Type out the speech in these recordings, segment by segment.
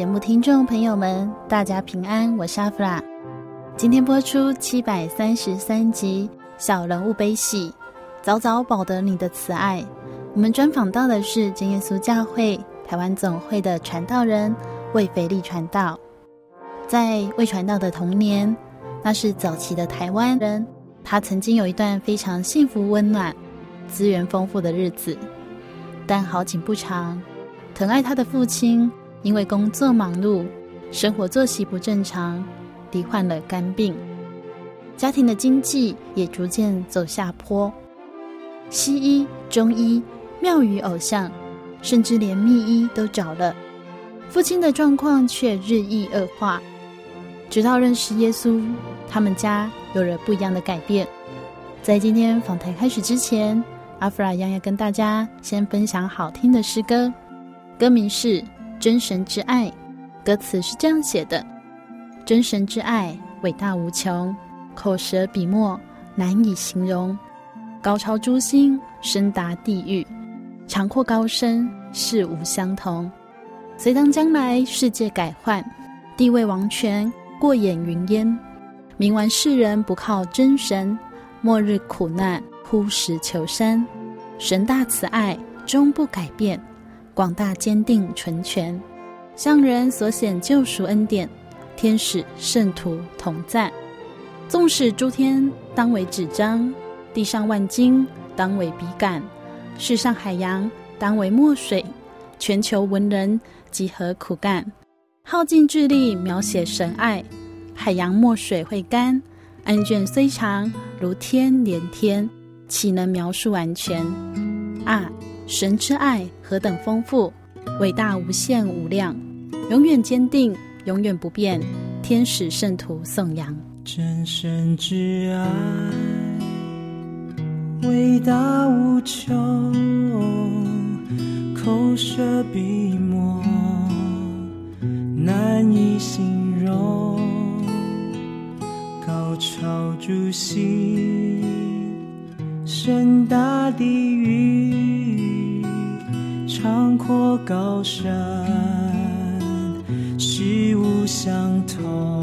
节目听众朋友们，大家平安，我是阿弗拉。今天播出七百三十三集《小人物悲喜》，早早保得你的慈爱。我们专访到的是真耶稣教会台湾总会的传道人魏肥利传道。在魏传道的童年，那是早期的台湾人，他曾经有一段非常幸福、温暖、资源丰富的日子。但好景不长。疼爱他的父亲，因为工作忙碌，生活作息不正常，罹患了肝病。家庭的经济也逐渐走下坡。西医、中医、庙宇偶像，甚至连密医都找了，父亲的状况却日益恶化。直到认识耶稣，他们家有了不一样的改变。在今天访谈开始之前，阿弗拉一样要跟大家先分享好听的诗歌。歌名是《真神之爱》，歌词是这样写的：“真神之爱伟大无穷，口舌笔墨难以形容，高超诸星，深达地狱，长阔高深，世无相同。随当将来世界改换，地位王权过眼云烟，冥顽世人不靠真神，末日苦难呼石求山，神大慈爱终不改变。”广大坚定纯全，向人所显救赎恩典，天使圣徒同赞。纵使诸天当为纸张，地上万金当为笔杆，世上海洋当为墨水，全球文人集合苦干，耗尽智力描写神爱，海洋墨水会干，案卷虽长如天连天，岂能描述完全？啊！神之爱何等丰富，伟大无限无量，永远坚定，永远不变。天使圣徒颂扬，真神之爱伟大无穷，口舌笔墨难以形容，高超诸心，深大地狱。长阔高山，虚无相同。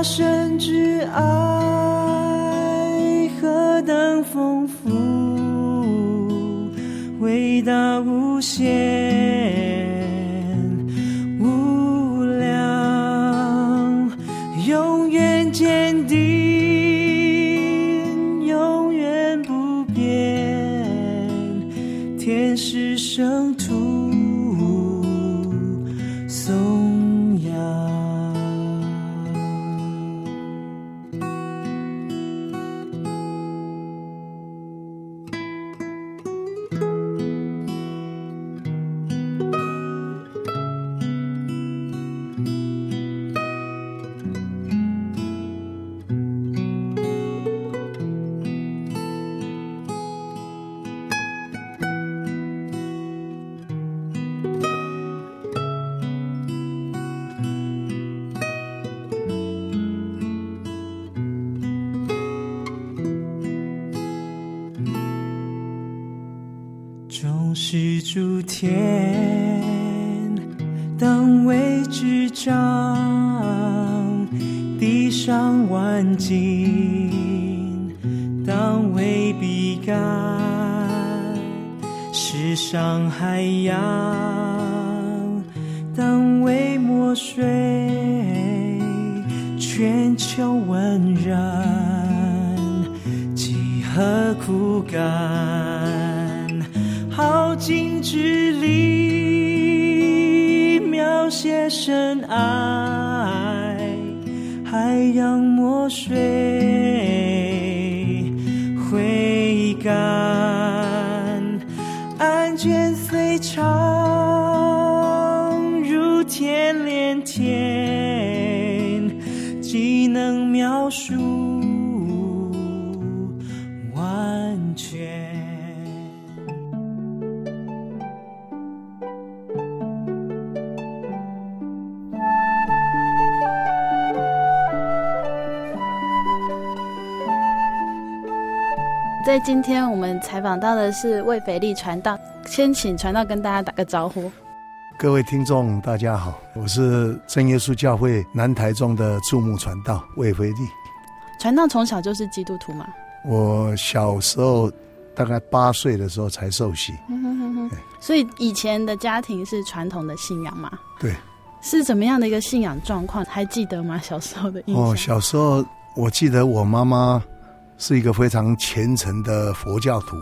阿神之爱何等丰富，伟大无限。海洋墨水在今天我们采访到的是魏斐利传道，先请传道跟大家打个招呼。各位听众，大家好，我是真耶稣教会南台中的注目传道魏斐利。传道从小就是基督徒吗？我小时候大概八岁的时候才受洗。嗯哼哼哼。所以以前的家庭是传统的信仰吗？对。是怎么样的一个信仰状况？还记得吗？小时候的印象？哦，小时候我记得我妈妈。是一个非常虔诚的佛教徒，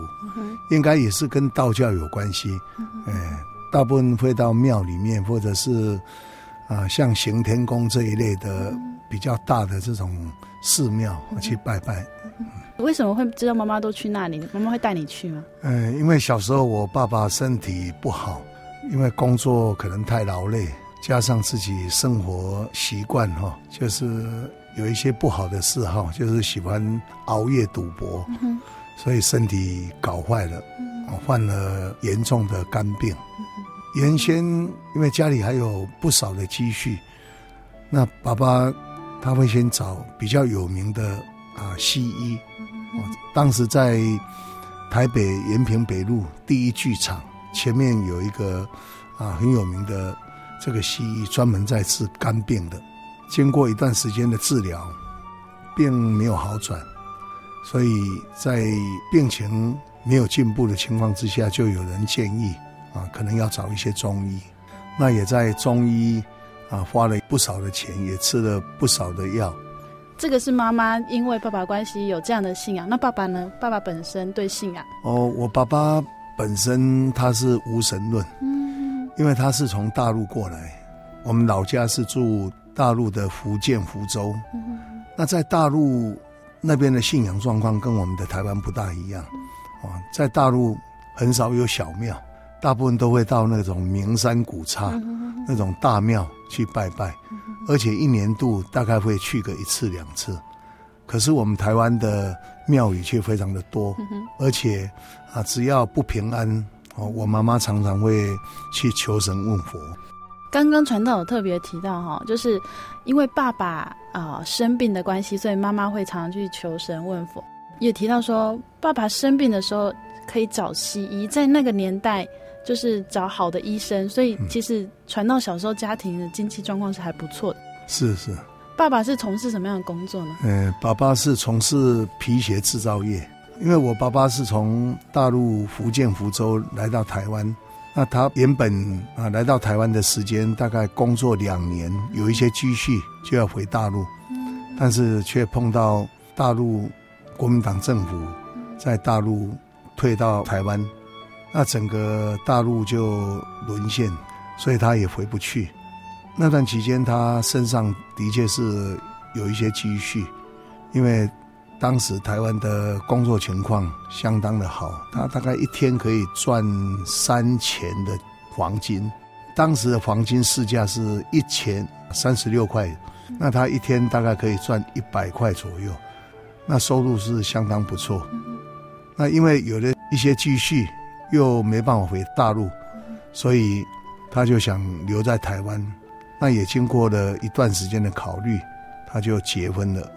应该也是跟道教有关系。哎，大部分会到庙里面，或者是啊，像行天宫这一类的比较大的这种寺庙去拜拜。为什么会知道妈妈都去那里？妈妈会带你去吗？嗯，因为小时候我爸爸身体不好，因为工作可能太劳累，加上自己生活习惯哈，就是。有一些不好的嗜好，就是喜欢熬夜赌博，嗯，所以身体搞坏了，嗯，患了严重的肝病，嗯。原先因为家里还有不少的积蓄，那爸爸他会先找比较有名的啊西医，嗯，当时在台北延平北路第一剧场前面有一个啊很有名的这个西医，专门在治肝病的。经过一段时间的治疗，并没有好转，所以在病情没有进步的情况之下，就有人建议啊，可能要找一些中医。那也在中医啊花了不少的钱，也吃了不少的药。这个是妈妈因为爸爸关系有这样的信仰。那爸爸呢？爸爸本身对信仰？哦，我爸爸本身他是无神论，嗯，因为他是从大陆过来，我们老家是住。大陆的福建福州，那在大陆那边的信仰状况跟我们的台湾不大一样，啊，在大陆很少有小庙，大部分都会到那种名山古刹那种大庙去拜拜，而且一年度大概会去个一次两次。可是我们台湾的庙宇却非常的多，而且啊，只要不平安，哦，我妈妈常常会去求神问佛。刚刚传道有特别提到哈，就是因为爸爸啊、呃、生病的关系，所以妈妈会常常去求神问佛。也提到说，爸爸生病的时候可以找西医，在那个年代就是找好的医生，所以其实传道小时候家庭的经济状况是还不错的。是是。爸爸是从事什么样的工作呢？呃，爸爸是从事皮鞋制造业，因为我爸爸是从大陆福建福州来到台湾。那他原本啊来到台湾的时间大概工作两年，有一些积蓄就要回大陆，但是却碰到大陆国民党政府在大陆退到台湾，那整个大陆就沦陷，所以他也回不去。那段期间，他身上的确是有一些积蓄，因为当时台湾的工作情况相当的好，他大概一天可以赚三钱的黄金。当时的黄金市价是一钱三十六块，那他一天大概可以赚一百块左右，那收入是相当不错。那因为有了一些积蓄，又没办法回大陆，所以他就想留在台湾。那也经过了一段时间的考虑，他就结婚了。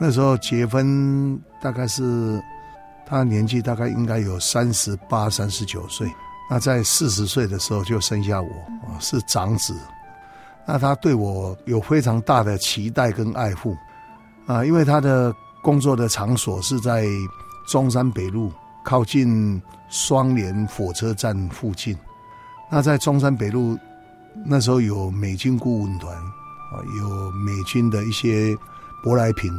那时候结婚大概是他年纪大概应该有三十八、三十九岁。那在四十岁的时候就生下我，是长子。那他对我有非常大的期待跟爱护啊，因为他的工作的场所是在中山北路靠近双连火车站附近。那在中山北路。那时候有美军顾问团，啊，有美军的一些舶来品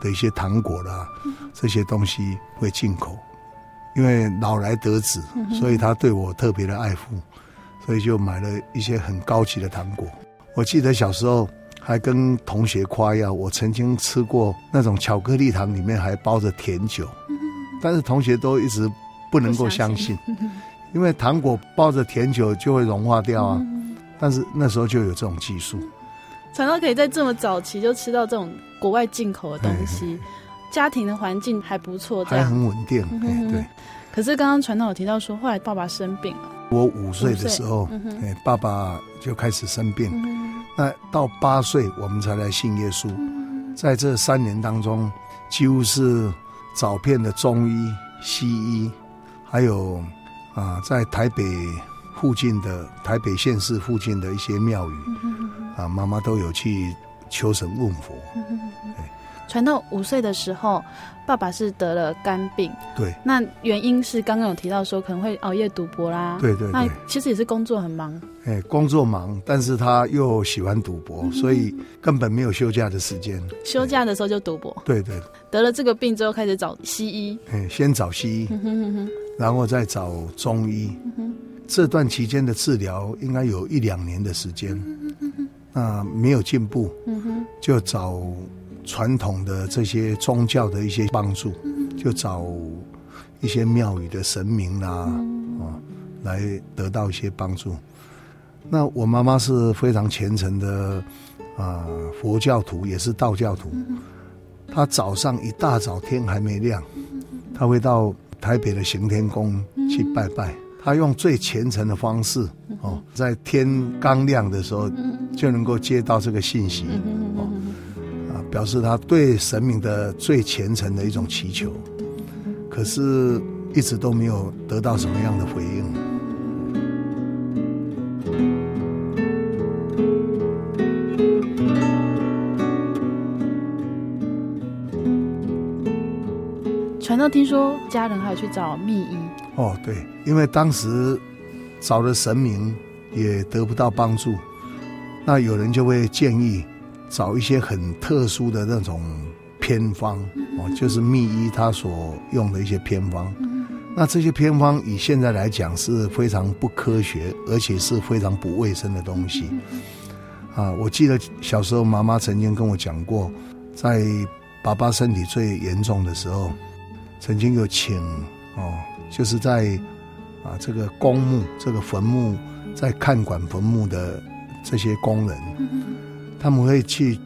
的一些糖果啦，这些东西会进口。因为老来得子，所以他对我特别的爱护，所以就买了一些很高级的糖果。我记得小时候还跟同学夸耀，我曾经吃过那种巧克力糖里面还包着甜酒，但是同学都一直不能够相信，因为糖果包着甜酒就会融化掉啊。但是那时候就有这种技术，传道可以在这么早期就吃到这种国外进口的东西，家庭的环境还不错，还很稳定。嗯、哼哼对。可是刚刚传道有提到说，后来爸爸生病了。我五岁的时候，爸爸就开始生病。嗯、那到八岁我们才来信耶稣。嗯、在这三年当中，几乎是找遍了中医、西医，还有啊，在台北。附近的台北县市附近的一些庙宇，啊，妈妈都有去求神问佛。传到五岁的时候，爸爸是得了肝病。对，那原因是刚刚有提到说可能会熬夜赌博啦。对对对，那其实也是工作很忙。哎，工作忙，但是他又喜欢赌博，嗯、所以根本没有休假的时间。休假的时候就赌博。对，对对。得了这个病之后，开始找西医。哎，先找西医，然后再找中医。这段期间的治疗应该有一两年的时间，那没有进步，就找传统的这些宗教的一些帮助，就找一些庙宇的神明啦，啊，来得到一些帮助。那我妈妈是非常虔诚的啊佛教徒，也是道教徒。她早上一大早天还没亮，她会到台北的行天宫去拜拜。他用最虔诚的方式哦，在天刚亮的时候就能够接到这个信息哦，啊，表示他对神明的最虔诚的一种祈求，可是一直都没有得到什么样的回应。传道听说家人还有去找密医。哦，对，因为当时找了神明也得不到帮助，那有人就会建议找一些很特殊的那种偏方哦，就是秘医他所用的一些偏方。那这些偏方以现在来讲是非常不科学，而且是非常不卫生的东西。啊，我记得小时候妈妈曾经跟我讲过，在爸爸身体最严重的时候，曾经有请哦。就是在啊，这个公墓、这个坟墓，在看管坟墓的这些工人，他们会去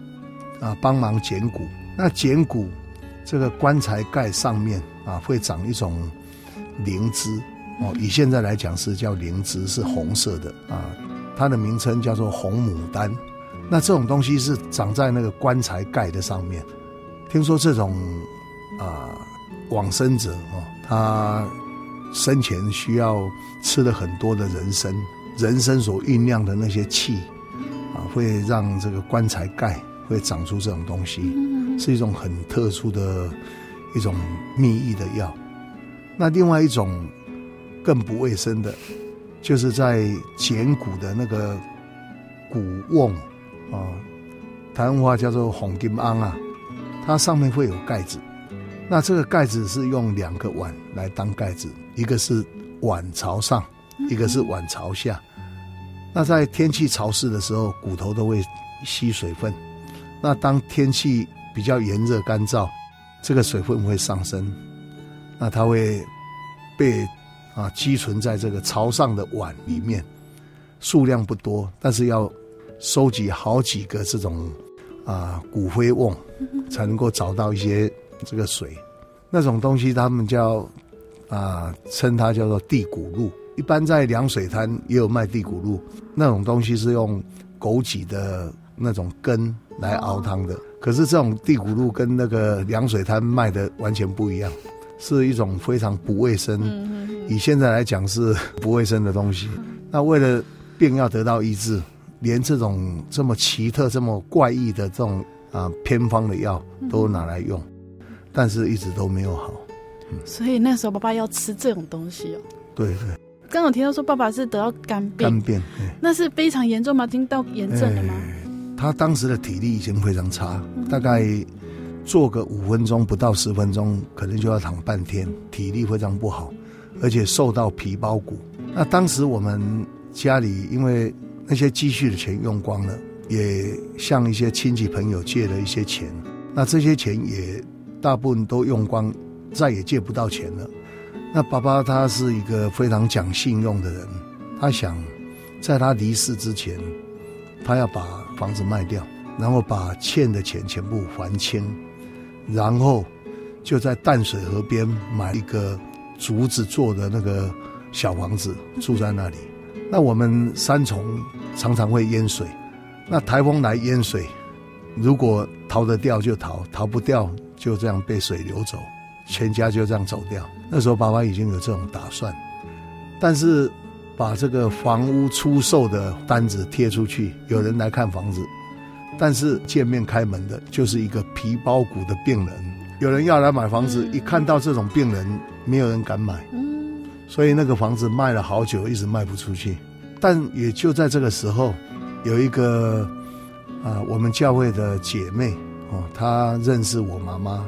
啊帮忙捡骨。那捡骨，这个棺材盖上面啊会长一种灵芝哦，以现在来讲是叫灵芝，是红色的啊，它的名称叫做红牡丹。那这种东西是长在那个棺材盖的上面。听说这种啊往生者哦，他生前需要吃了很多的人参，人参所酝酿的那些气啊，会让这个棺材盖会长出这种东西，是一种很特殊的一种秘义的药。那另外一种更不卫生的，就是在捡骨的那个骨瓮啊，台湾话叫做红金安啊，它上面会有盖子。那这个盖子是用两个碗来当盖子，一个是碗朝上，一个是碗朝下。那在天气潮湿的时候，骨头都会吸水分。那当天气比较炎热干燥，这个水分会上升。那它会被啊积存在这个朝上的碗里面，数量不多，但是要收集好几个这种啊骨灰瓮，才能够找到一些这个水。那种东西他们叫啊称它叫做地骨露。一般在凉水滩也有卖地骨露，那种东西是用枸杞的那种根来熬汤的。可是这种地骨露跟那个凉水滩卖的完全不一样。是一种非常不卫生，以现在来讲是不卫生的东西。那为了病要得到医治，连这种这么奇特、这么怪异的这种啊偏方的药都拿来用，但是一直都没有好。所以那时候爸爸要吃这种东西哦。对对。刚刚听到说爸爸是得到肝病，肝病，那是非常严重吗？已经到炎症了吗？他当时的体力已经非常差，大概。坐个五分钟不到十分钟，可能就要躺半天，体力非常不好，而且瘦到皮包骨。那当时我们家里因为那些积蓄的钱用光了，也向一些亲戚朋友借了一些钱，那这些钱也大部分都用光，再也借不到钱了。那爸爸他是一个非常讲信用的人，他想在他离世之前，他要把房子卖掉，然后把欠的钱全部还清。然后就在淡水河边买一个竹子做的那个小房子住在那里。那我们三重常常会淹水，那台风来淹水，如果逃得掉就逃，逃不掉就这样被水流走，全家就这样走掉。那时候爸爸已经有这种打算，但是把这个房屋出售的单子贴出去，有人来看房子。但是见面开门的就是一个皮包骨的病人，有人要来买房子，一看到这种病人，没有人敢买，所以那个房子卖了好久，一直卖不出去。但也就在这个时候，有一个啊，我们教会的姐妹哦，她认识我妈妈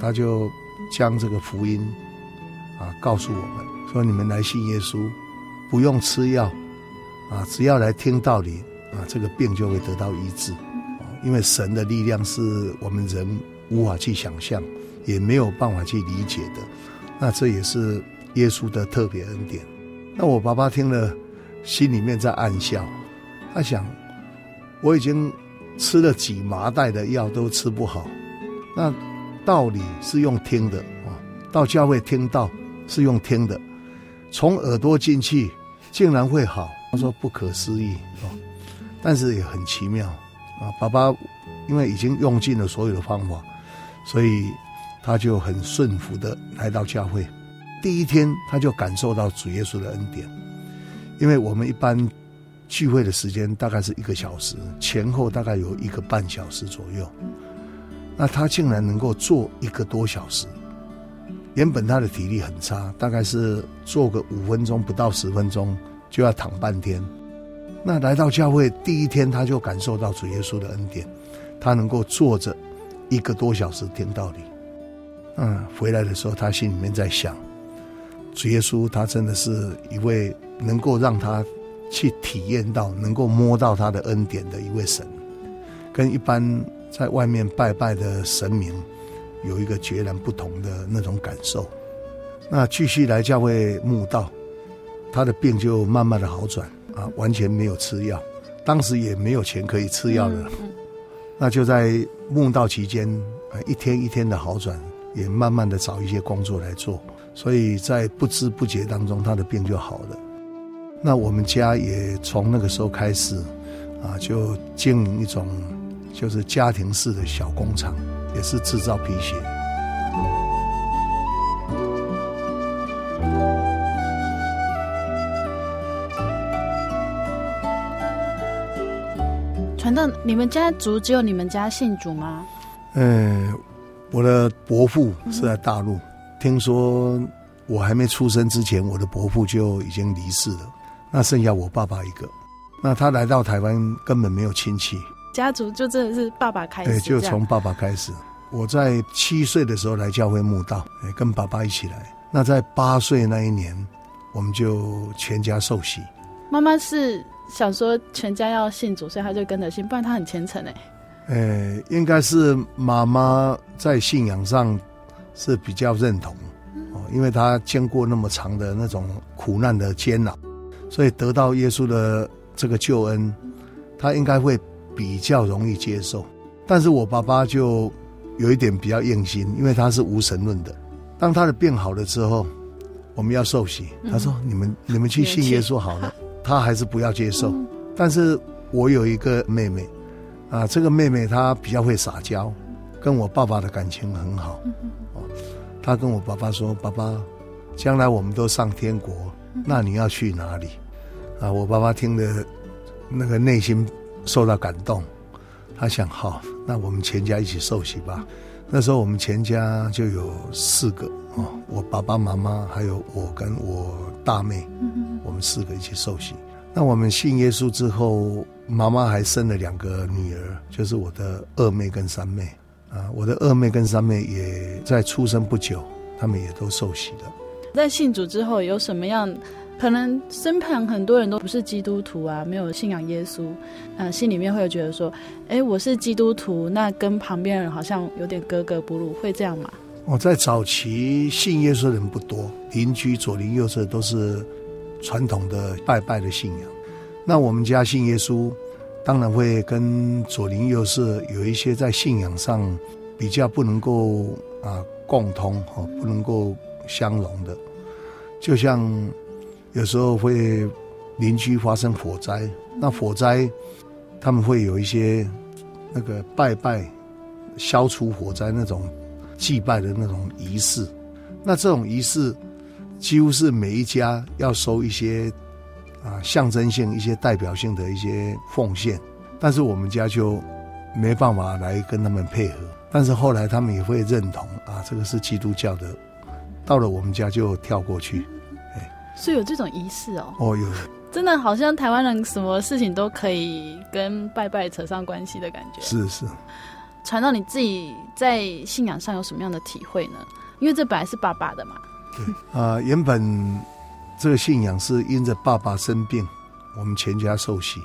他，就将这个福音啊告诉我们，说你们来信耶稣，不用吃药啊，只要来听道理。啊，这个病就会得到医治，因为神的力量是我们人无法去想象，也没有办法去理解的。那这也是耶稣的特别恩典。那我爸爸听了，心里面在暗笑，他想，我已经吃了几麻袋的药都吃不好，那道理是用听的啊，到教会听到是用听的，从耳朵进去竟然会好，他说不可思议啊。但是也很奇妙，啊，爸爸因为已经用尽了所有的方法，所以他就很顺服的来到教会。第一天他就感受到主耶稣的恩典，因为我们一般聚会的时间大概是一个小时，前后大概有一个半小时左右，那他竟然能够坐一个多小时。原本他的体力很差，大概是坐个五分钟不到十分钟就要躺半天。那来到教会第一天，他就感受到主耶稣的恩典，他能够坐着一个多小时听道理。嗯，回来的时候，他心里面在想，主耶稣他真的是一位能够让他去体验到、能够摸到他的恩典的一位神，跟一般在外面拜拜的神明有一个截然不同的那种感受。那继续来教会墓道，他的病就慢慢的好转。啊，完全没有吃药，当时也没有钱可以吃药了，嗯嗯、那就在墓道期间，啊，一天一天的好转，也慢慢的找一些工作来做，所以在不知不觉当中，他的病就好了。那我们家也从那个时候开始，啊，就经营一种就是家庭式的小工厂，也是制造皮鞋。传到你们家族，只有你们家姓主吗？嗯，我的伯父是在大陆，嗯、听说我还没出生之前，我的伯父就已经离世了。那剩下我爸爸一个，那他来到台湾根本没有亲戚，家族就真的是爸爸开始。对，就从爸爸开始。我在七岁的时候来教会墓道，跟爸爸一起来。那在八岁那一年，我们就全家受洗。妈妈是想说全家要信主，所以她就跟着信，不然她很虔诚哎。呃，应该是妈妈在信仰上是比较认同哦，因为她经过那么长的那种苦难的煎熬。所以得到耶稣的这个救恩，她应该会比较容易接受。但是我爸爸就有一点比较硬心，因为他是无神论的。当他的病好了之后，我们要受洗，他说：“你们你们去信耶稣好了。”他还是不要接受。但是我有一个妹妹，啊，这个妹妹她比较会撒娇，跟我爸爸的感情很好。哦，她跟我爸爸说：“爸爸，将来我们都上天国。”那你要去哪里？啊，我爸爸听的，那个内心受到感动，他想好，那我们全家一起受洗吧。那时候我们全家就有四个哦，我爸爸妈妈还有我跟我大妹，我们四个一起受洗。那我们信耶稣之后，妈妈还生了两个女儿，就是我的二妹跟三妹啊。我的二妹跟三妹也在出生不久，他们也都受洗了。在信主之后，有什么样？可能身旁很多人都不是基督徒啊，没有信仰耶稣，呃，心里面会有觉得说，哎，我是基督徒，那跟旁边人好像有点格格不入，会这样吗？我在早期信耶稣的人不多，邻居左邻右舍都是传统的拜拜的信仰。那我们家信耶稣，当然会跟左邻右舍有一些在信仰上比较不能够啊共通哦，不能够。相融的，就像有时候会邻居发生火灾，那火灾他们会有一些那个拜拜消除火灾那种祭拜的那种仪式，那这种仪式几乎是每一家要收一些啊象征性、一些代表性的一些奉献，但是我们家就没办法来跟他们配合，但是后来他们也会认同啊，这个是基督教的。到了我们家就跳过去，哎，是有这种仪式哦。哦，有，真的好像台湾人什么事情都可以跟拜拜扯上关系的感觉。是是，传到你自己在信仰上有什么样的体会呢？因为这本来是爸爸的嘛。对啊，呃，原本这个信仰是因着爸爸生病，我们全家受洗。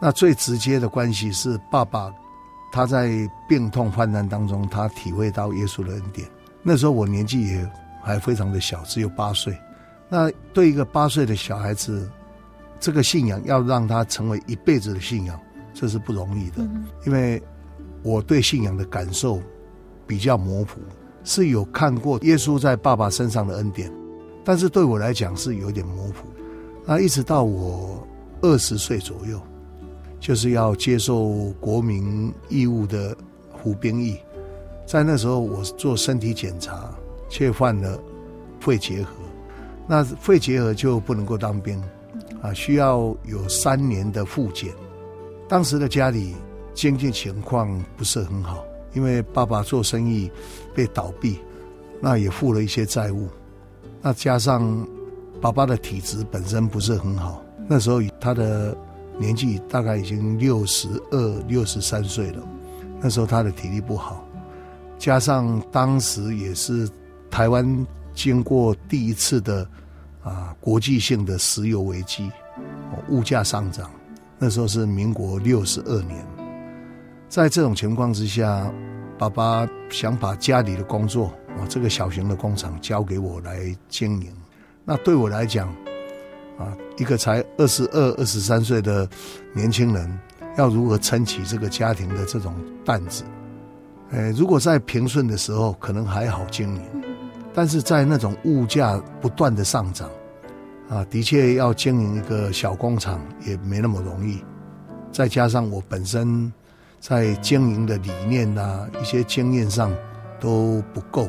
那最直接的关系是爸爸他在病痛患难当中，他体会到耶稣的恩典。那时候我年纪也还非常的小，只有八岁。那对一个八岁的小孩子，这个信仰要让他成为一辈子的信仰，这是不容易的。因为我对信仰的感受比较模糊，是有看过耶稣在爸爸身上的恩典，但是对我来讲是有点模糊。那一直到我二十岁左右，就是要接受国民义务的服兵役。在那时候，我做身体检查，却患了肺结核。那肺结核就不能够当兵，啊，需要有三年的复检。当时的家里经济情况不是很好，因为爸爸做生意被倒闭，那也负了一些债务。那加上爸爸的体质本身不是很好，那时候他的年纪大概已经六十二、六十三岁了。那时候他的体力不好。加上当时也是台湾经过第一次的啊国际性的石油危机，物价上涨。那时候是民国六十二年，在这种情况之下，爸爸想把家里的工作啊这个小型的工厂交给我来经营。那对我来讲，啊一个才二十二、二十三岁的年轻人，要如何撑起这个家庭的这种担子？呃，如果在平顺的时候，可能还好经营；但是在那种物价不断的上涨，啊，的确要经营一个小工厂也没那么容易。再加上我本身在经营的理念呐、一些经验上都不够。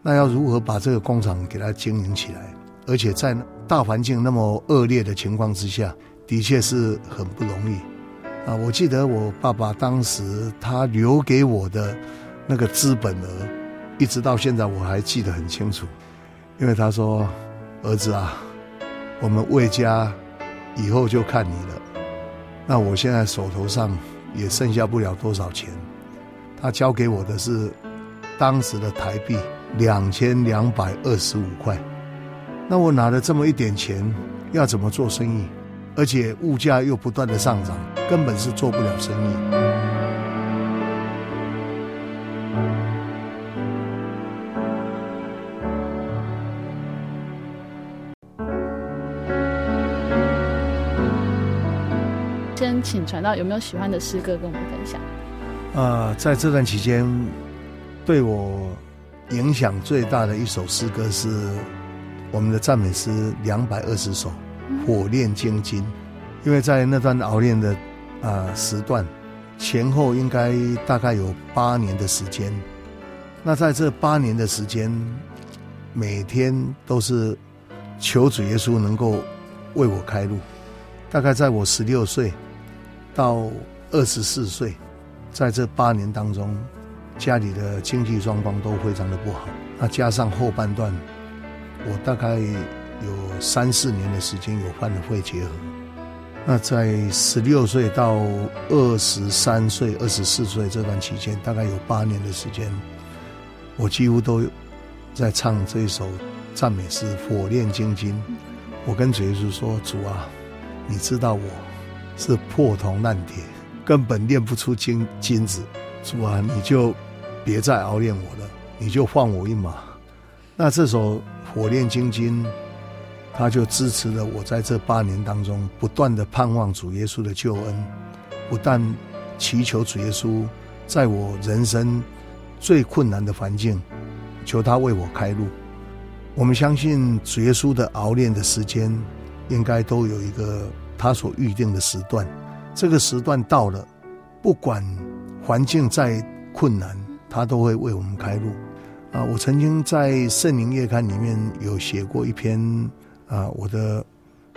那要如何把这个工厂给它经营起来？而且在大环境那么恶劣的情况之下，的确是很不容易。啊，我记得我爸爸当时他留给我的那个资本额。一直到现在我还记得很清楚，因为他说：“儿子啊，我们魏家以后就看你了。那我现在手头上也剩下不了多少钱。”他交给我的是当时的台币两千两百二十五块。那我拿了这么一点钱，要怎么做生意？而且物价又不断的上涨，根本是做不了生意。请传道有没有喜欢的诗歌跟我们分享？啊、呃，在这段期间，对我影响最大的一首诗歌是我们的赞美诗两百二十首《火炼金经》，因为在那段熬炼的啊、呃、时段前后，应该大概有八年的时间。那在这八年的时间，每天都是求主耶稣能够为我开路。大概在我十六岁。到二十四岁，在这八年当中，家里的经济状况都非常的不好。那加上后半段，我大概有三四年的时间有患了肺结核。那在十六岁到二十三岁、二十四岁这段期间，大概有八年的时间，我几乎都在唱这一首赞美诗《火炼金经》。我跟主耶稣说：“主啊，你知道我。”是破铜烂铁，根本炼不出金金子。主啊，你就别再熬炼我了，你就放我一马。那这首《火炼金经》，他就支持了我在这八年当中不断的盼望主耶稣的救恩，不但祈求主耶稣在我人生最困难的环境，求他为我开路。我们相信主耶稣的熬炼的时间，应该都有一个。他所预定的时段，这个时段到了，不管环境再困难，他都会为我们开路。啊，我曾经在《圣灵月刊》里面有写过一篇啊，我的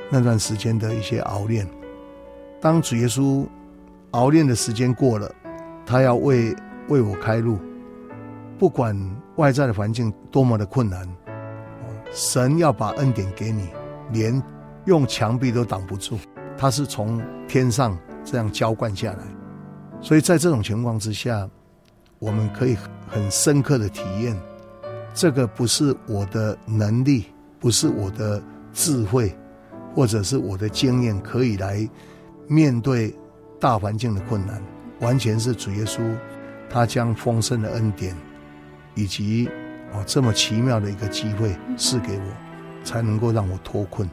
那段时间的一些熬炼。当主耶稣熬炼的时间过了，他要为为我开路，不管外在的环境多么的困难，神要把恩典给你，连。用墙壁都挡不住，它是从天上这样浇灌下来，所以在这种情况之下，我们可以很深刻的体验，这个不是我的能力，不是我的智慧，或者是我的经验可以来面对大环境的困难，完全是主耶稣他将丰盛的恩典，以及哦这么奇妙的一个机会赐给我，才能够让我脱困。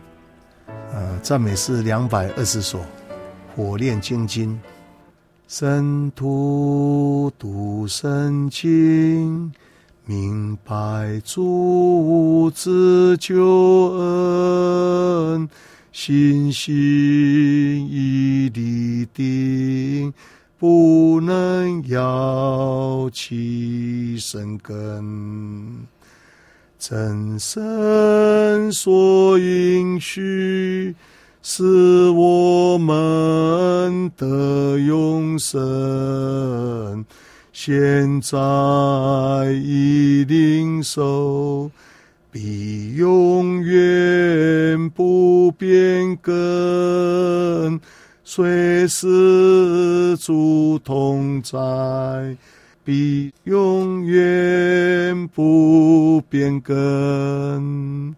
呃，赞美诗两百二十首，火炼金经，圣徒读圣经，明白主之救恩，信心已立定，不能摇其生根。真神所应许，是我们的永生。现在已领受，必永远不变更，随时主同在。必永远不变更，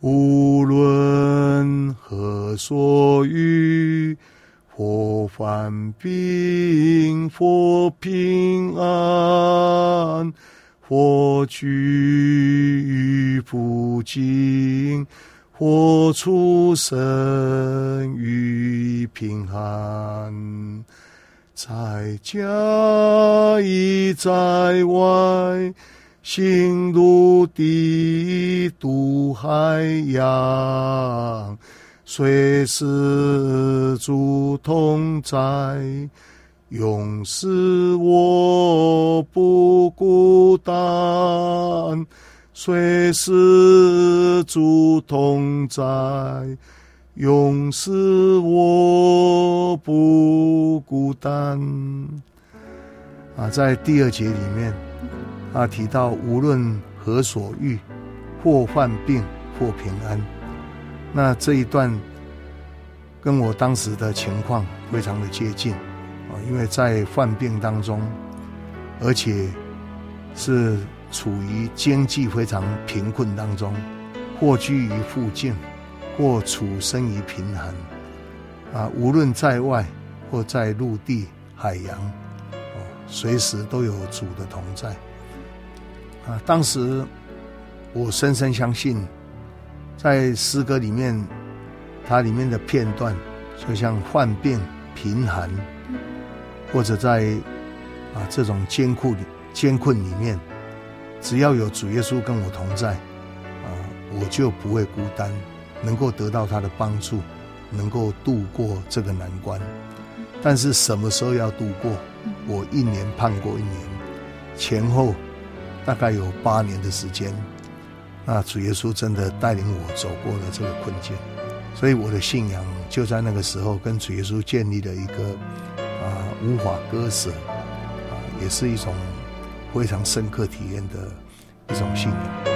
无论何所遇，或患病，或平安，或居于福境，或出生于贫寒。在家亦在外，心如地渡海洋，随时主同在，永使我不孤单。随时主同在，永世我不孤单。啊，在第二节里面。他提到，无论何所遇，或患病，或平安。那这一段跟我当时的情况非常的接近啊，因为在患病当中，而且是处于经济非常贫困当中，或居于附近，或处身于贫寒啊，无论在外或在陆地、海洋，随时都有主的同在。啊，当时我深深相信，在诗歌里面，它里面的片段，就像患病、贫寒，或者在啊这种艰苦里、艰困里面，只要有主耶稣跟我同在，啊，我就不会孤单，能够得到他的帮助，能够度过这个难关。但是什么时候要度过？我一年盼过一年，前后。大概有八年的时间，那主耶稣真的带领我走过了这个困境，所以我的信仰就在那个时候跟主耶稣建立了一个啊无法割舍啊，也是一种非常深刻体验的一种信仰。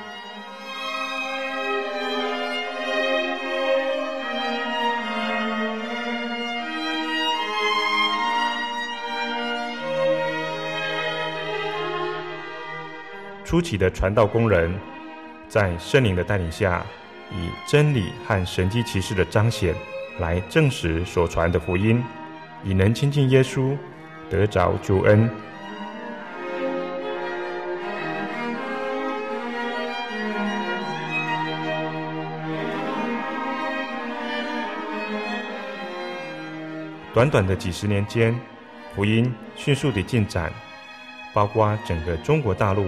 初期的传道工人，在圣灵的带领下，以真理和神迹奇事的彰显，来证实所传的福音，以能亲近耶稣，得着救恩。短短的几十年间，福音迅速地进展。包括整个中国大陆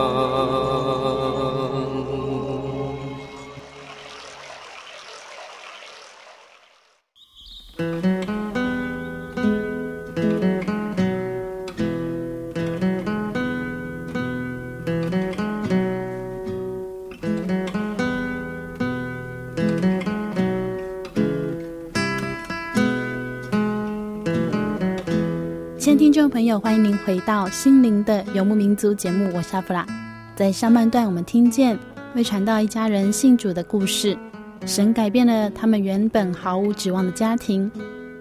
友，欢迎您回到《心灵的游牧民族》节目，我是阿弗拉。在上半段，我们听见为传道一家人信主的故事。神改变了他们原本毫无指望的家庭。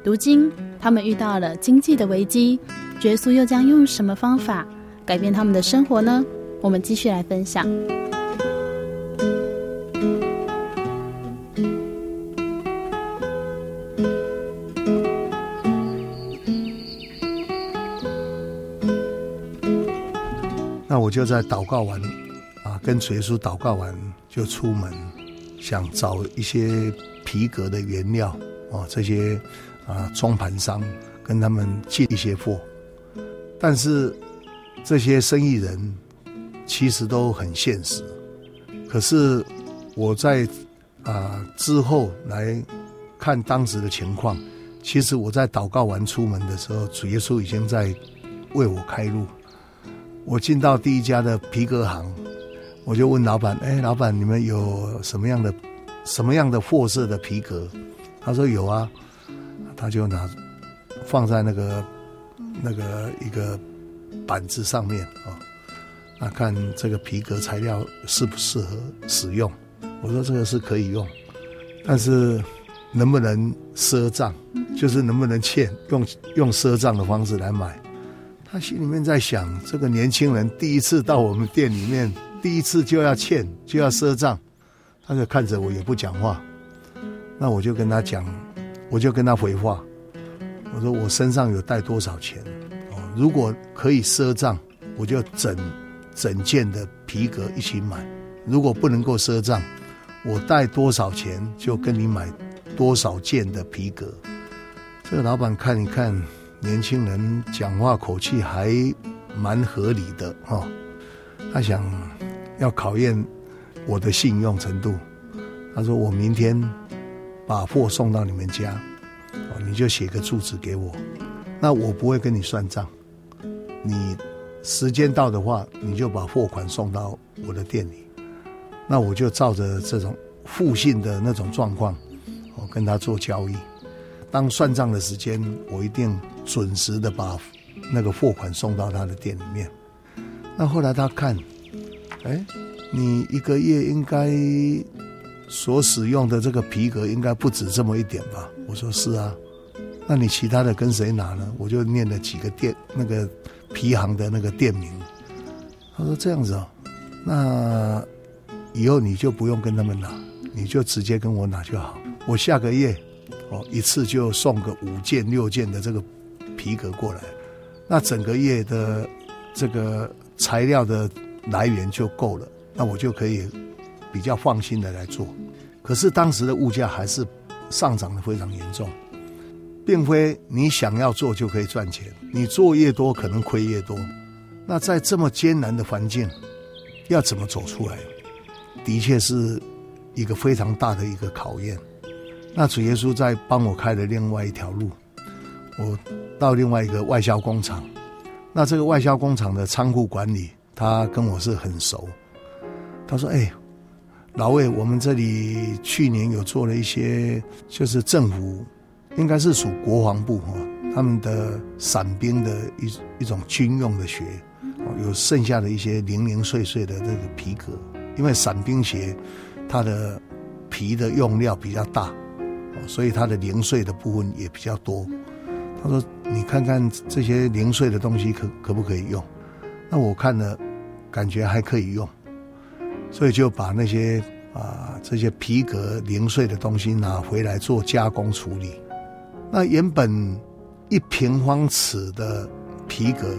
如今，他们遇到了经济的危机，耶稣又将用什么方法改变他们的生活呢？我们继续来分享。就在祷告完啊，跟主耶稣祷告完就出门，想找一些皮革的原料啊，这些啊装盘商跟他们进一些货，但是这些生意人其实都很现实。可是我在啊之后来看当时的情况，其实我在祷告完出门的时候，主耶稣已经在为我开路。我进到第一家的皮革行，我就问老板：“哎，老板，你们有什么样的、什么样的货色的皮革？”他说：“有啊。”他就拿放在那个那个一个板子上面啊，那看这个皮革材料适不适合使用。我说：“这个是可以用，但是能不能赊账？就是能不能欠？用用赊账的方式来买。”他心里面在想，这个年轻人第一次到我们店里面，第一次就要欠，就要赊账，他就看着我也不讲话。那我就跟他讲，我就跟他回话，我说我身上有带多少钱，哦，如果可以赊账，我就整整件的皮革一起买；如果不能够赊账，我带多少钱就跟你买多少件的皮革。这个老板看一看。年轻人讲话口气还蛮合理的哈，他想要考验我的信用程度。他说：“我明天把货送到你们家，哦你就写个住址给我。那我不会跟你算账，你时间到的话，你就把货款送到我的店里。那我就照着这种付信的那种状况，我跟他做交易。当算账的时间，我一定。”准时的把那个货款送到他的店里面。那后来他看，哎，你一个月应该所使用的这个皮革应该不止这么一点吧？我说是啊。那你其他的跟谁拿呢？我就念了几个店那个皮行的那个店名。他说这样子哦，那以后你就不用跟他们拿，你就直接跟我拿就好。我下个月哦一次就送个五件六件的这个。皮革过来，那整个月的这个材料的来源就够了，那我就可以比较放心的来做。可是当时的物价还是上涨的非常严重，并非你想要做就可以赚钱，你做越多可能亏越多。那在这么艰难的环境，要怎么走出来，的确是一个非常大的一个考验。那主耶稣在帮我开了另外一条路，我。到另外一个外销工厂，那这个外销工厂的仓库管理，他跟我是很熟。他说：“哎，老魏，我们这里去年有做了一些，就是政府应该是属国防部哈，他们的伞兵的一一种军用的鞋，有剩下的一些零零碎碎的这个皮革，因为伞兵鞋它的皮的用料比较大，所以它的零碎的部分也比较多。”他说：“你看看这些零碎的东西可可不可以用？那我看了，感觉还可以用，所以就把那些啊这些皮革零碎的东西拿回来做加工处理。那原本一平方尺的皮革，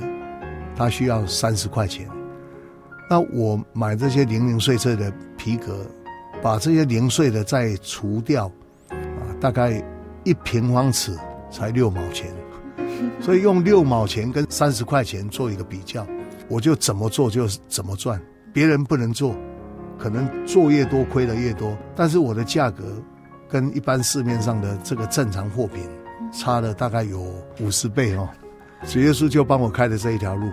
它需要三十块钱。那我买这些零零碎碎的皮革，把这些零碎的再除掉，大概一平方尺。”才六毛钱，所以用六毛钱跟三十块钱做一个比较，我就怎么做就怎么赚。别人不能做，可能做越多亏的越多。但是我的价格跟一般市面上的这个正常货品差了大概有五十倍哦。主耶稣就帮我开的这一条路，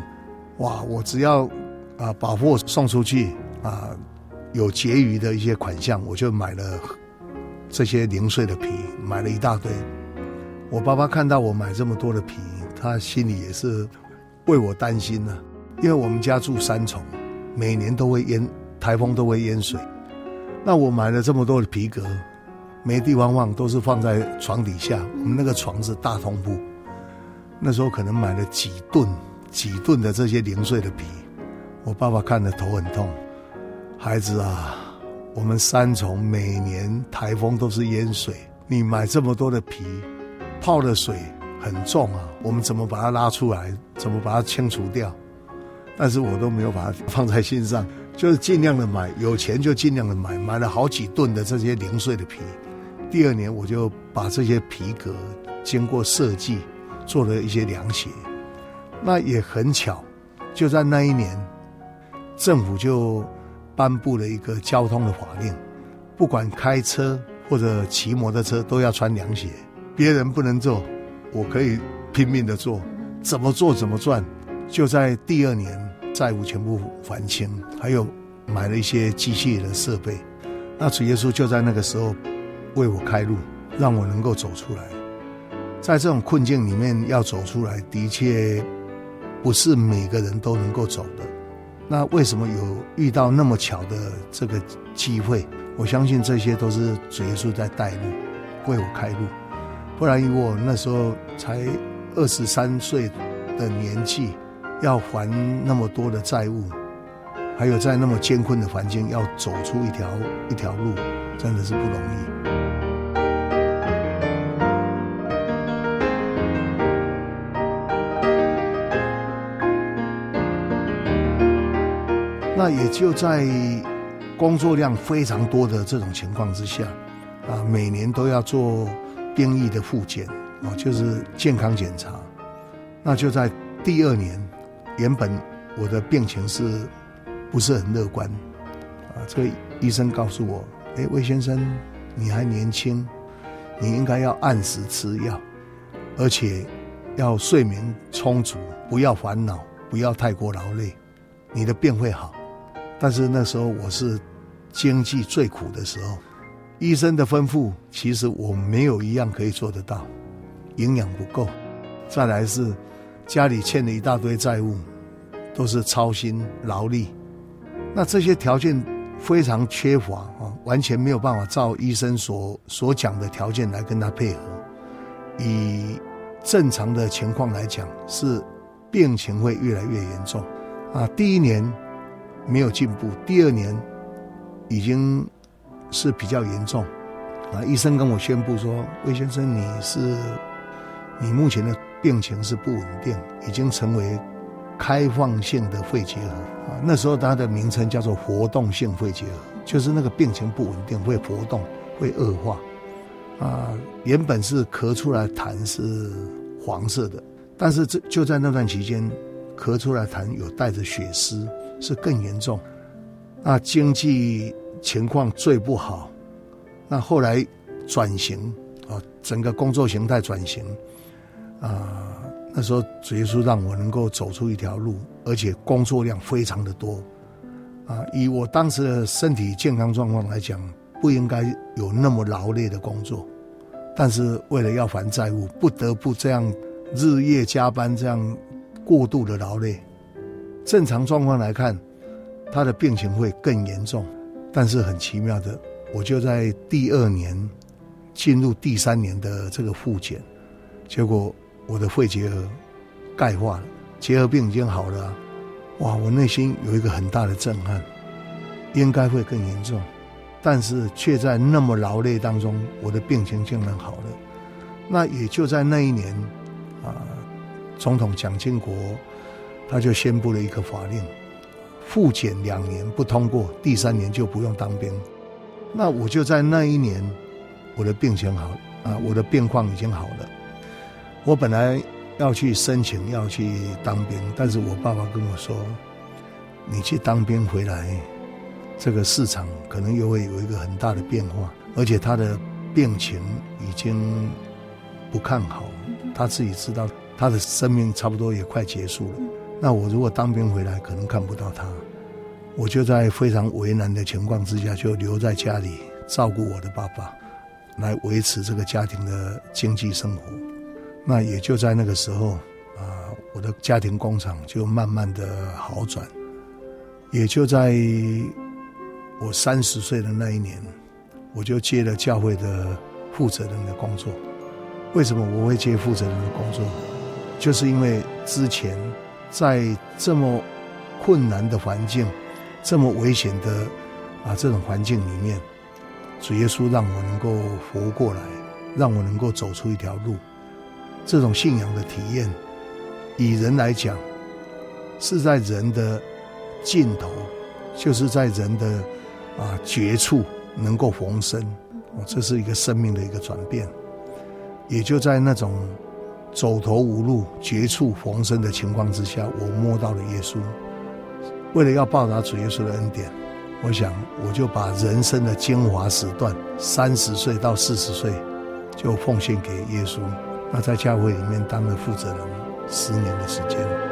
哇！我只要啊把货送出去啊，有结余的一些款项，我就买了这些零碎的皮，买了一大堆。我爸爸看到我买这么多的皮，他心里也是为我担心呢、因为我们家住三重，每年都会淹台风，都会淹水。那我买了这么多的皮革，没地方放，都是放在床底下。我们那个床是大通铺，那时候可能买了几吨、几吨的这些零碎的皮。我爸爸看得头很痛，孩子啊，我们三重每年台风都是淹水，你买这么多的皮，泡的水很重啊，我们怎么把它拉出来？怎么把它清除掉？但是我都没有把它放在心上，就是尽量的买，有钱就尽量的买，买了好几吨的这些零碎的皮。第二年我就把这些皮革经过设计，做了一些凉鞋。那也很巧，就在那一年，政府就颁布了一个交通的法令，不管开车或者骑摩托车都要穿凉鞋，别人不能做，我可以拼命的做，怎么做怎么赚。就在第二年。债务全部还清，还有买了一些机器的设备。那主耶稣就在那个时候为我开路，让我能够走出来。在这种困境里面要走出来，的确不是每个人都能够走的。那为什么有遇到那么巧的这个机会？我相信这些都是主耶稣在带路，为我开路。不然以我那时候才二十三岁的年纪。要还那么多的债务，还有在那么艰困的环境，要走出一条一条路，真的是不容易。那也就在工作量非常多的这种情况之下，啊，每年都要做兵役的复检，啊，就是健康检查。那就在第二年。原本我的病情是不是很乐观啊？这个医生告诉我：“哎，魏先生，你还年轻，你应该要按时吃药，而且要睡眠充足，不要烦恼，不要太过劳累，你的病会好。”但是那时候我是经济最苦的时候，医生的吩咐其实我没有一样可以做得到，营养不够，再来是。家里欠了一大堆债务，都是操心劳力，那这些条件非常缺乏啊，完全没有办法照医生所所讲的条件来跟他配合。以正常的情况来讲，是病情会越来越严重啊。第一年没有进步，第二年已经是比较严重啊。医生跟我宣布说：“魏先生，你是你目前的。”病情是不稳定，已经成为开放性的肺结核啊。那时候它的名称叫做活动性肺结核，就是那个病情不稳定，会活动，会恶化啊。原本是咳出来痰是黄色的，但是这就在那段期间，咳出来痰有带着血丝，是更严重。那经济情况最不好，那后来转型啊，整个工作形态转型。啊，那时候主耶稣让我能够走出一条路，而且工作量非常的多。啊，以我当时的身体健康状况来讲，不应该有那么劳累的工作，但是为了要还债务，不得不这样日夜加班，这样过度的劳累。正常状况来看，他的病情会更严重，但是很奇妙的，我就在第二年进入第三年的这个复检，结果。我的肺结核钙化了，结核病已经好了，哇！我内心有一个很大的震撼，应该会更严重，但是却在那么劳累当中，我的病情竟然好了。那也就在那一年，啊，总统蒋经国他就宣布了一个法令，复检两年不通过，第三年就不用当兵。那我就在那一年，我的病情好，啊，我的病况已经好了。我本来要去申请要去当兵，但是我爸爸跟我说：“你去当兵回来，这个市场可能又会有一个很大的变化，而且他的病情已经不看好，他自己知道他的生命差不多也快结束了。那我如果当兵回来，可能看不到他，我就在非常为难的情况之下，就留在家里照顾我的爸爸，来维持这个家庭的经济生活。”那也就在那个时候，啊，我的家庭工厂就慢慢的好转。也就在我三十岁的那一年，我就接了教会的负责人的工作。为什么我会接负责人的工作？就是因为之前在这么困难的环境、这么危险的啊这种环境里面，主耶稣让我能够活过来，让我能够走出一条路。这种信仰的体验，以人来讲，是在人的尽头，就是在人的啊绝处能够逢生。哦，这是一个生命的一个转变。也就在那种走投无路、绝处逢生的情况之下，我摸到了耶稣。为了要报答主耶稣的恩典，我想我就把人生的精华时段，三十岁到四十岁，就奉献给耶稣。那在教会里面当了负责人十年的时间。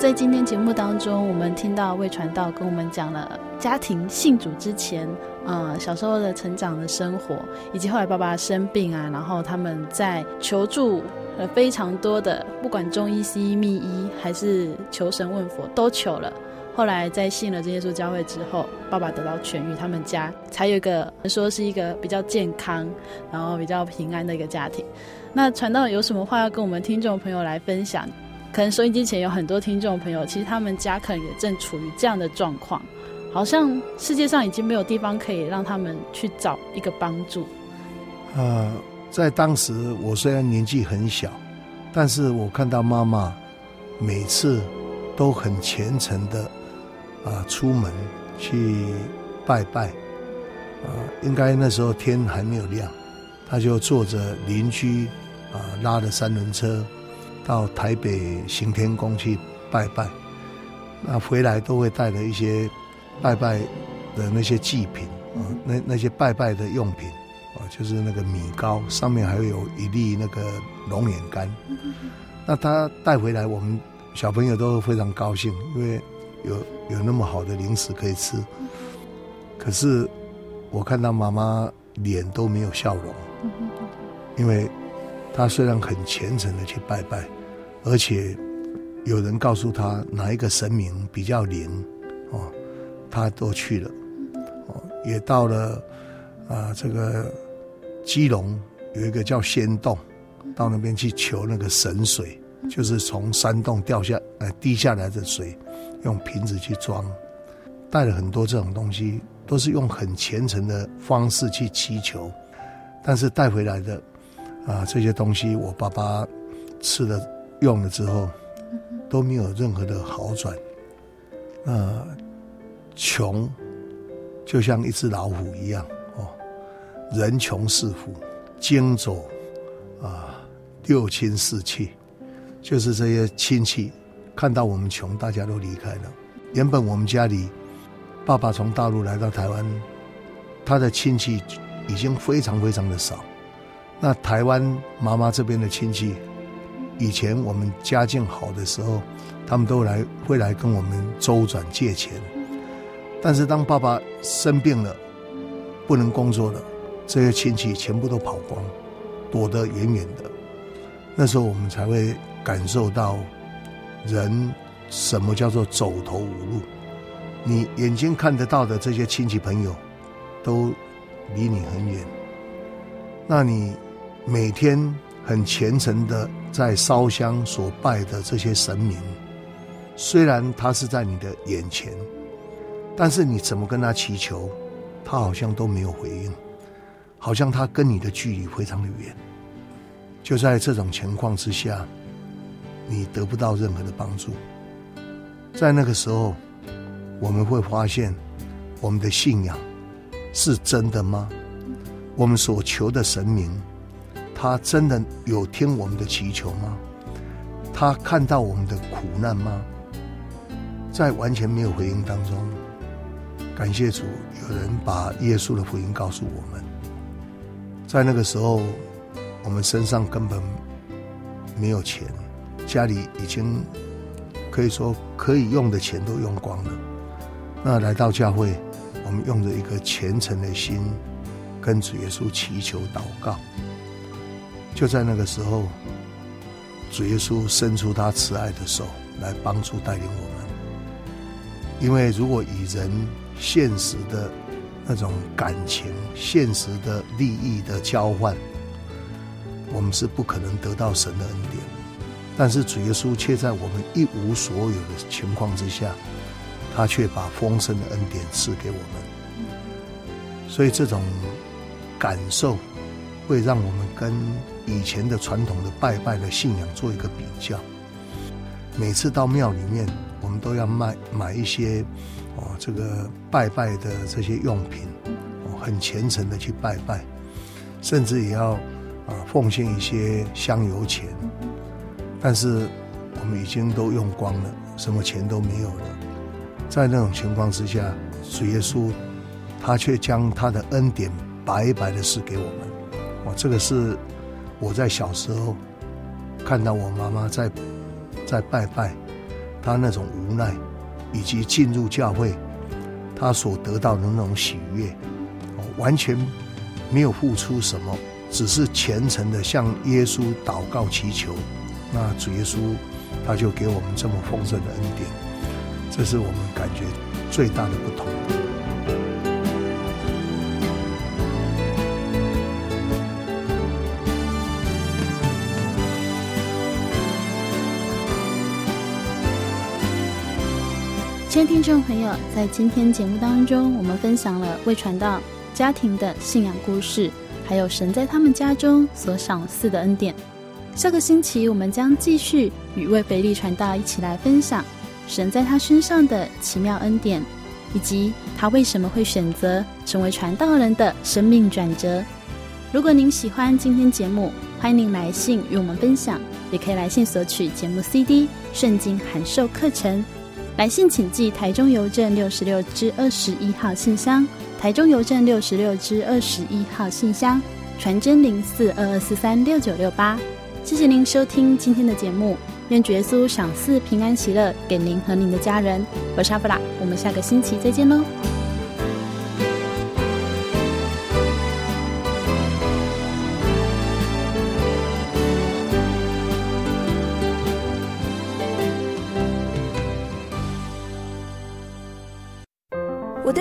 在今天节目当中，我们听到魏传道跟我们讲了家庭信主之前，呃，小时候的成长的生活，以及后来爸爸生病啊，然后他们在求助了非常多的，不管中医、西医、秘医，还是求神问佛，都求了。后来在信了真耶稣教会之后，爸爸得到痊愈，他们家才有一个说是一个比较健康，然后比较平安的一个家庭。那传道有什么话要跟我们听众朋友来分享？可能收音机前有很多听众朋友，其实他们家可能也正处于这样的状况，好像世界上已经没有地方可以让他们去找一个帮助。呃，在当时我虽然年纪很小，但是我看到妈妈每次都很虔诚的啊、出门去拜拜，啊、应该那时候天还没有亮，她就坐着邻居啊、拉的三轮车。到台北行天宫去拜拜，那回来都会带了一些拜拜的那些祭品啊，那那些拜拜的用品啊，就是那个米糕，上面还有一粒那个龙眼干。那他带回来，我们小朋友都非常高兴，因为有有那么好的零食可以吃。可是我看到妈妈脸都没有笑容，因为他虽然很虔诚的去拜拜。而且有人告诉他哪一个神明比较灵，哦，他都去了，哦，也到了啊，这个基隆有一个叫仙洞，到那边去求那个神水，就是从山洞掉下呃滴下来的水，用瓶子去装，带了很多这种东西，都是用很虔诚的方式去祈求，但是带回来的啊这些东西，我爸爸吃了。用了之后都没有任何的好转，呃，穷就像一只老虎一样哦，人穷势富，经走啊六亲四戚，就是这些亲戚看到我们穷，大家都离开了。原本我们家里爸爸从大陆来到台湾，他的亲戚已经非常非常的少，那台湾妈妈这边的亲戚。以前我们家境好的时候，他们都来会来跟我们周转借钱。但是当爸爸生病了，不能工作了，这些亲戚全部都跑光，躲得远远的。那时候我们才会感受到，人什么叫做走投无路。你眼睛看得到的这些亲戚朋友，都离你很远。那你每天很虔诚的。在烧香所拜的这些神明，虽然他是在你的眼前，但是你怎么跟他祈求，他好像都没有回应，好像他跟你的距离非常的远。就在这种情况之下，你得不到任何的帮助。在那个时候，我们会发现，我们的信仰是真的吗？我们所求的神明。他真的有听我们的祈求吗？他看到我们的苦难吗？在完全没有回应当中，感谢主，有人把耶稣的福音告诉我们。在那个时候，我们身上根本没有钱，家里已经可以说可以用的钱都用光了。那来到教会，我们用着一个虔诚的心，跟主耶稣祈求祷告。就在那个时候，主耶稣伸出他慈爱的手来帮助带领我们。因为如果以人现实的那种感情、现实的利益的交换，我们是不可能得到神的恩典。但是主耶稣却在我们一无所有的情况之下，他却把丰盛的恩典赐给我们。所以这种感受会让我们跟以前的传统的拜拜的信仰做一个比较。每次到庙里面，我们都要卖买一些哦，这个拜拜的这些用品，哦，很虔诚的去拜拜，甚至也要啊奉献一些香油钱。但是我们已经都用光了，什么钱都没有了。在那种情况之下，主耶稣他却将他的恩典白白的赐给我们。哦，这个是我在小时候看到我妈妈在在拜拜。她那种无奈，以及进入教会，她所得到的那种喜悦，完全没有付出什么，只是虔诚的向耶稣祷告祈求，那主耶稣他就给我们这么丰盛的恩典，这是我们感觉最大的不同。亲爱的听众朋友，在今天节目当中，我们分享了卫传道家庭的信仰故事，还有神在他们家中所赏赐的恩典。下个星期，我们将继续与魏北利传道一起来分享神在他身上的奇妙恩典，以及他为什么会选择成为传道人的生命转折。如果您喜欢今天节目，欢迎您来信与我们分享，也可以来信索取节目 CD、圣经函授课程。来信请寄台中邮政六十六至二十一号信箱，台中邮政六十六至二十一号信箱，传真零四二二四三六九六八。谢谢您收听今天的节目，愿主耶稣赏赐平安喜乐给您和您的家人。我是阿布拉，我们下个星期再见喽。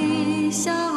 的小